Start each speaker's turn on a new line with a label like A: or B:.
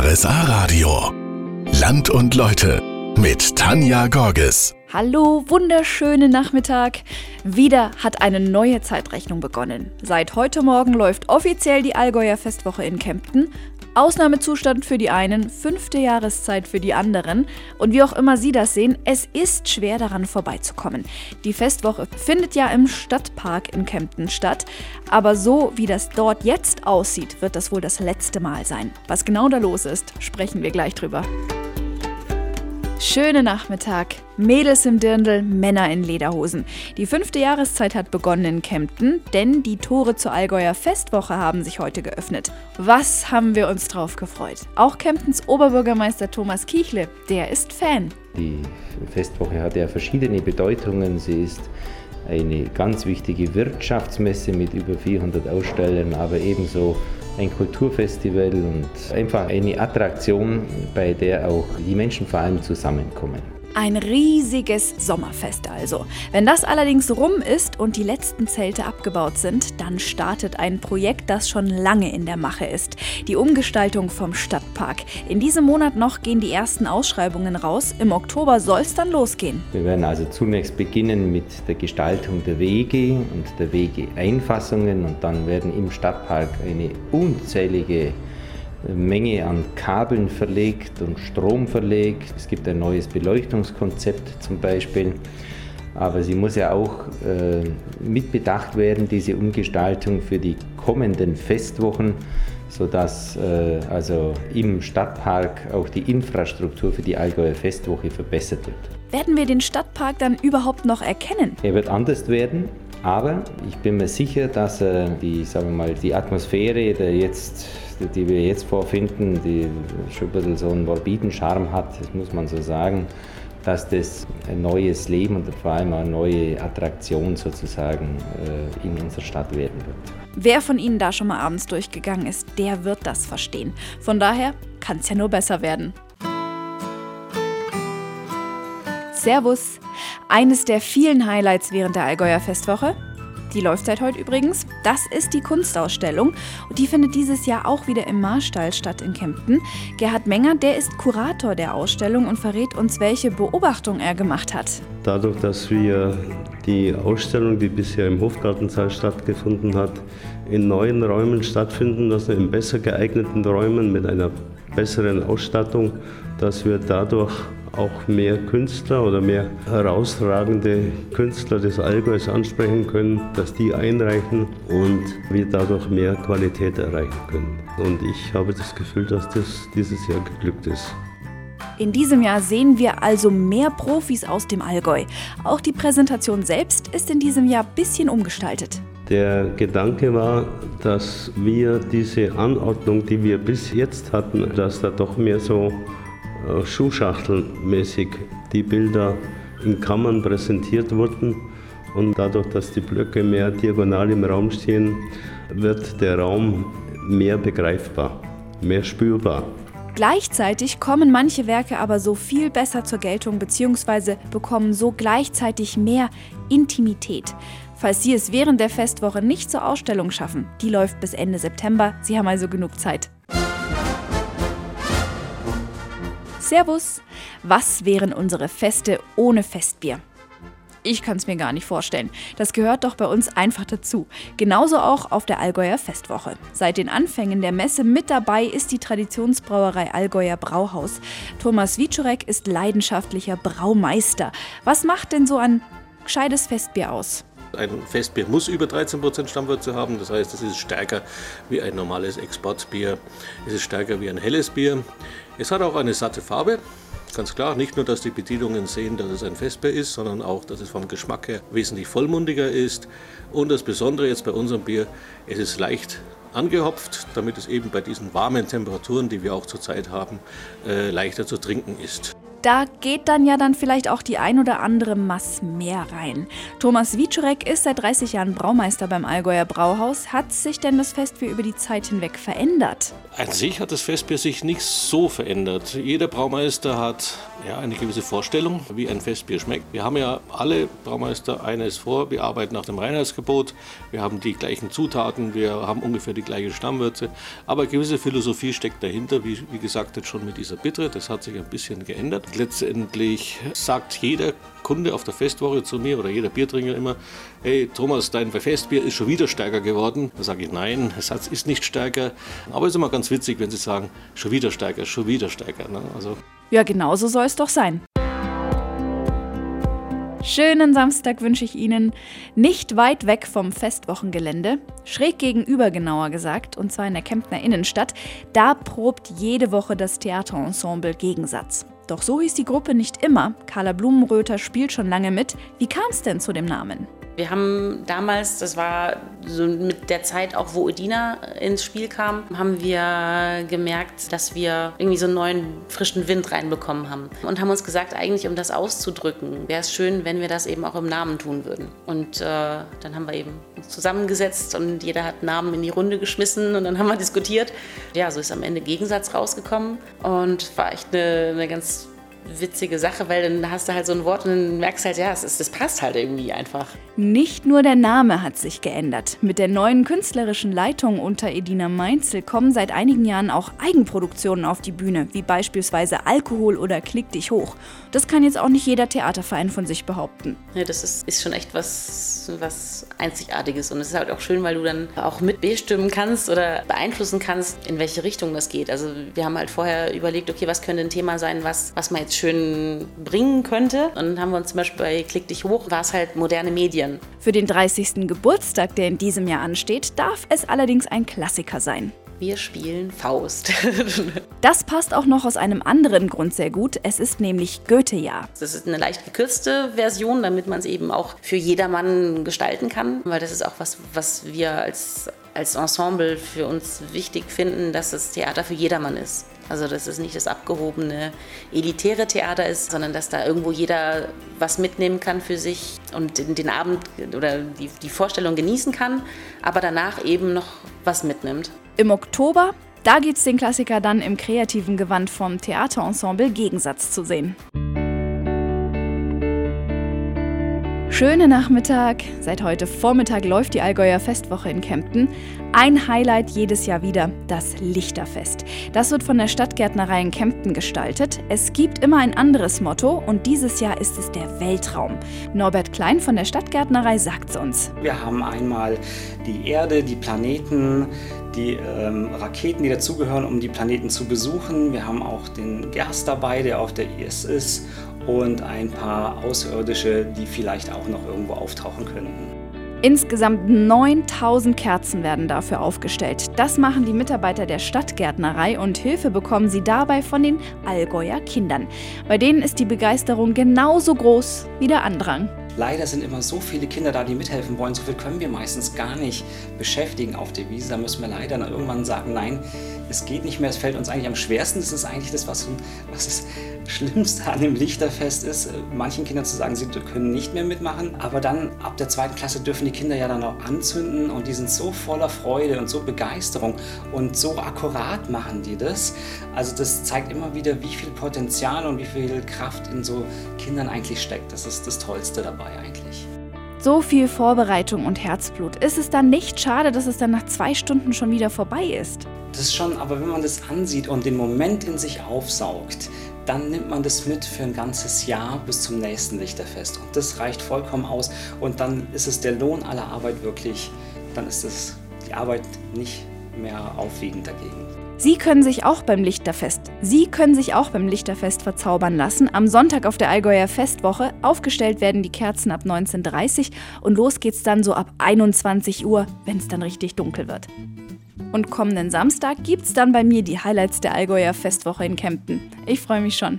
A: RSA Radio. Land und Leute mit Tanja Gorges.
B: Hallo, wunderschönen Nachmittag. Wieder hat eine neue Zeitrechnung begonnen. Seit heute Morgen läuft offiziell die Allgäuer Festwoche in Kempten. Ausnahmezustand für die einen, fünfte Jahreszeit für die anderen. Und wie auch immer Sie das sehen, es ist schwer daran vorbeizukommen. Die Festwoche findet ja im Stadtpark in Kempten statt. Aber so wie das dort jetzt aussieht, wird das wohl das letzte Mal sein. Was genau da los ist, sprechen wir gleich drüber. Schönen Nachmittag. Mädels im Dirndl, Männer in Lederhosen. Die fünfte Jahreszeit hat begonnen in Kempten, denn die Tore zur Allgäuer Festwoche haben sich heute geöffnet. Was haben wir uns drauf gefreut? Auch Kemptens Oberbürgermeister Thomas Kiechle, der ist Fan.
C: Die Festwoche hat ja verschiedene Bedeutungen. Sie ist eine ganz wichtige Wirtschaftsmesse mit über 400 Ausstellern, aber ebenso ein Kulturfestival und einfach eine Attraktion, bei der auch die Menschen vor allem zusammenkommen.
B: Ein riesiges Sommerfest also. Wenn das allerdings rum ist und die letzten Zelte abgebaut sind, dann startet ein Projekt, das schon lange in der Mache ist. Die Umgestaltung vom Stadtpark. In diesem Monat noch gehen die ersten Ausschreibungen raus. Im Oktober soll es dann losgehen.
C: Wir werden also zunächst beginnen mit der Gestaltung der Wege und der Wegeeinfassungen und dann werden im Stadtpark eine unzählige Menge an Kabeln verlegt und Strom verlegt. Es gibt ein neues Beleuchtungskonzept zum Beispiel. Aber sie muss ja auch äh, mitbedacht werden, diese Umgestaltung für die kommenden Festwochen, sodass äh, also im Stadtpark auch die Infrastruktur für die Allgäuer Festwoche verbessert wird.
B: Werden wir den Stadtpark dann überhaupt noch erkennen?
C: Er wird anders werden, aber ich bin mir sicher, dass äh, die, sagen wir mal, die Atmosphäre der jetzt die wir jetzt vorfinden, die schon ein bisschen so einen morbiden Charme hat, das muss man so sagen, dass das ein neues Leben und vor allem eine neue Attraktion sozusagen äh, in unserer Stadt werden wird.
B: Wer von Ihnen da schon mal abends durchgegangen ist, der wird das verstehen. Von daher kann es ja nur besser werden. Servus! Eines der vielen Highlights während der Allgäuer Festwoche, die läuft seit heute übrigens. Das ist die Kunstausstellung und die findet dieses Jahr auch wieder im Marstall statt in Kempten. Gerhard Menger, der ist Kurator der Ausstellung und verrät uns, welche Beobachtung er gemacht hat.
D: Dadurch, dass wir die Ausstellung, die bisher im Hofgartensaal stattgefunden hat, in neuen Räumen stattfinden lassen, in besser geeigneten Räumen mit einer besseren Ausstattung, dass wir dadurch auch mehr Künstler oder mehr herausragende Künstler des Allgäus ansprechen können, dass die einreichen und wir dadurch mehr Qualität erreichen können. Und ich habe das Gefühl, dass das dieses Jahr geglückt ist.
B: In diesem Jahr sehen wir also mehr Profis aus dem Allgäu. Auch die Präsentation selbst ist in diesem Jahr ein bisschen umgestaltet.
D: Der Gedanke war, dass wir diese Anordnung, die wir bis jetzt hatten, dass da doch mehr so Schuhschachtelmäßig die Bilder in Kammern präsentiert wurden. Und dadurch, dass die Blöcke mehr diagonal im Raum stehen, wird der Raum mehr begreifbar, mehr spürbar.
B: Gleichzeitig kommen manche Werke aber so viel besser zur Geltung bzw. bekommen so gleichzeitig mehr Intimität. Falls Sie es während der Festwoche nicht zur Ausstellung schaffen, die läuft bis Ende September, Sie haben also genug Zeit. Servus! Was wären unsere Feste ohne Festbier? Ich kann es mir gar nicht vorstellen. Das gehört doch bei uns einfach dazu. Genauso auch auf der Allgäuer Festwoche. Seit den Anfängen der Messe mit dabei ist die Traditionsbrauerei Allgäuer Brauhaus. Thomas Wiczorek ist leidenschaftlicher Braumeister. Was macht denn so ein gescheites Festbier aus?
E: Ein Festbier muss über 13% Stammwürze haben, das heißt, es ist stärker wie ein normales Exportbier, es ist stärker wie ein helles Bier. Es hat auch eine satte Farbe, ganz klar. Nicht nur, dass die Bedienungen sehen, dass es ein Festbier ist, sondern auch, dass es vom Geschmack her wesentlich vollmundiger ist. Und das Besondere jetzt bei unserem Bier, es ist leicht angehopft, damit es eben bei diesen warmen Temperaturen, die wir auch zurzeit haben, äh, leichter zu trinken ist.
B: Da geht dann ja dann vielleicht auch die ein oder andere Mass mehr rein. Thomas Wiczorek ist seit 30 Jahren Braumeister beim Allgäuer Brauhaus. Hat sich denn das Festbier über die Zeit hinweg verändert?
E: An sich hat das Festbier sich nicht so verändert. Jeder Braumeister hat ja, eine gewisse Vorstellung, wie ein Festbier schmeckt. Wir haben ja alle Braumeister eines vor. Wir arbeiten nach dem Reinheitsgebot. Wir haben die gleichen Zutaten. Wir haben ungefähr die gleiche Stammwürze. Aber eine gewisse Philosophie steckt dahinter. Wie, wie gesagt, jetzt schon mit dieser Bittere. Das hat sich ein bisschen geändert. Letztendlich sagt jeder Kunde auf der Festwoche zu mir oder jeder Biertrinker immer, hey Thomas, dein Festbier ist schon wieder stärker geworden. Da sage ich, nein, der Satz ist nicht stärker. Aber es ist immer ganz witzig, wenn Sie sagen, schon wieder stärker, schon wieder stärker. Ne?
B: Also ja, genauso soll es doch sein. Schönen Samstag wünsche ich Ihnen. Nicht weit weg vom Festwochengelände, schräg gegenüber genauer gesagt, und zwar in der Kemptner Innenstadt, da probt jede Woche das Theaterensemble Gegensatz. Doch so hieß die Gruppe nicht immer. Carla Blumenröther spielt schon lange mit. Wie kam es denn zu dem Namen?
F: Wir haben damals, das war so mit der Zeit auch, wo Edina ins Spiel kam, haben wir gemerkt, dass wir irgendwie so einen neuen frischen Wind reinbekommen haben und haben uns gesagt, eigentlich um das auszudrücken, wäre es schön, wenn wir das eben auch im Namen tun würden. Und äh, dann haben wir eben uns zusammengesetzt und jeder hat Namen in die Runde geschmissen und dann haben wir diskutiert. Ja, so ist am Ende Gegensatz rausgekommen und war echt eine, eine ganz witzige Sache, weil dann hast du halt so ein Wort und dann merkst du halt, ja, es das passt halt irgendwie einfach.
B: Nicht nur der Name hat sich geändert. Mit der neuen künstlerischen Leitung unter Edina Meinzel kommen seit einigen Jahren auch Eigenproduktionen auf die Bühne, wie beispielsweise Alkohol oder Klick dich hoch. Das kann jetzt auch nicht jeder Theaterverein von sich behaupten.
F: Ja, das ist, ist schon echt was, was Einzigartiges und es ist halt auch schön, weil du dann auch mitbestimmen kannst oder beeinflussen kannst, in welche Richtung das geht. Also wir haben halt vorher überlegt, okay, was könnte ein Thema sein, was, was man jetzt schön bringen könnte. Und dann haben wir uns zum Beispiel bei Klick dich hoch, war es halt moderne Medien.
B: Für den 30. Geburtstag, der in diesem Jahr ansteht, darf es allerdings ein Klassiker sein.
F: Wir spielen Faust.
B: das passt auch noch aus einem anderen Grund sehr gut. Es ist nämlich Goethe-Jahr.
F: Das ist eine leicht gekürzte Version, damit man es eben auch für jedermann gestalten kann. Weil das ist auch was, was wir als, als Ensemble für uns wichtig finden, dass das Theater für jedermann ist. Also dass es nicht das abgehobene, elitäre Theater ist, sondern dass da irgendwo jeder was mitnehmen kann für sich und den Abend oder die, die Vorstellung genießen kann, aber danach eben noch was mitnimmt.
B: Im Oktober, da gibt es den Klassiker dann im kreativen Gewand vom Theaterensemble Gegensatz zu sehen. Schönen Nachmittag. Seit heute Vormittag läuft die Allgäuer Festwoche in Kempten. Ein Highlight jedes Jahr wieder, das Lichterfest. Das wird von der Stadtgärtnerei in Kempten gestaltet. Es gibt immer ein anderes Motto und dieses Jahr ist es der Weltraum. Norbert Klein von der Stadtgärtnerei sagt es uns.
G: Wir haben einmal die Erde, die Planeten, die ähm, Raketen, die dazugehören, um die Planeten zu besuchen. Wir haben auch den Gerst dabei, der auf der IS ist und ein paar Außerirdische, die vielleicht auch noch irgendwo auftauchen könnten.
B: Insgesamt 9000 Kerzen werden dafür aufgestellt. Das machen die Mitarbeiter der Stadtgärtnerei und Hilfe bekommen sie dabei von den Allgäuer Kindern. Bei denen ist die Begeisterung genauso groß wie der Andrang.
G: Leider sind immer so viele Kinder da, die mithelfen wollen. So viel können wir meistens gar nicht beschäftigen auf der Wiese. Da müssen wir leider irgendwann sagen, nein, es geht nicht mehr. Es fällt uns eigentlich am schwersten. Das ist eigentlich das, was, was das Schlimmste an dem Lichterfest ist. Manchen Kindern zu sagen, sie können nicht mehr mitmachen. Aber dann ab der zweiten Klasse dürfen die Kinder ja dann auch anzünden und die sind so voller Freude und so Begeisterung und so akkurat machen die das. Also das zeigt immer wieder, wie viel Potenzial und wie viel Kraft in so Kindern eigentlich steckt. Das ist das Tollste dabei eigentlich.
B: So viel Vorbereitung und Herzblut. Ist es dann nicht schade, dass es dann nach zwei Stunden schon wieder vorbei ist?
G: Das ist schon, aber wenn man das ansieht und den Moment in sich aufsaugt, dann nimmt man das mit für ein ganzes Jahr bis zum nächsten Lichterfest. Und das reicht vollkommen aus. Und dann ist es der Lohn aller Arbeit wirklich, dann ist es die Arbeit nicht mehr aufwiegend dagegen.
B: Sie können sich auch beim Lichterfest, Sie können sich auch beim Lichterfest verzaubern lassen. Am Sonntag auf der Allgäuer Festwoche aufgestellt werden die Kerzen ab 19.30 Uhr und los geht's dann so ab 21 Uhr, wenn es dann richtig dunkel wird. Und kommenden Samstag gibt's dann bei mir die Highlights der Allgäuer Festwoche in Kempten. Ich freue mich schon.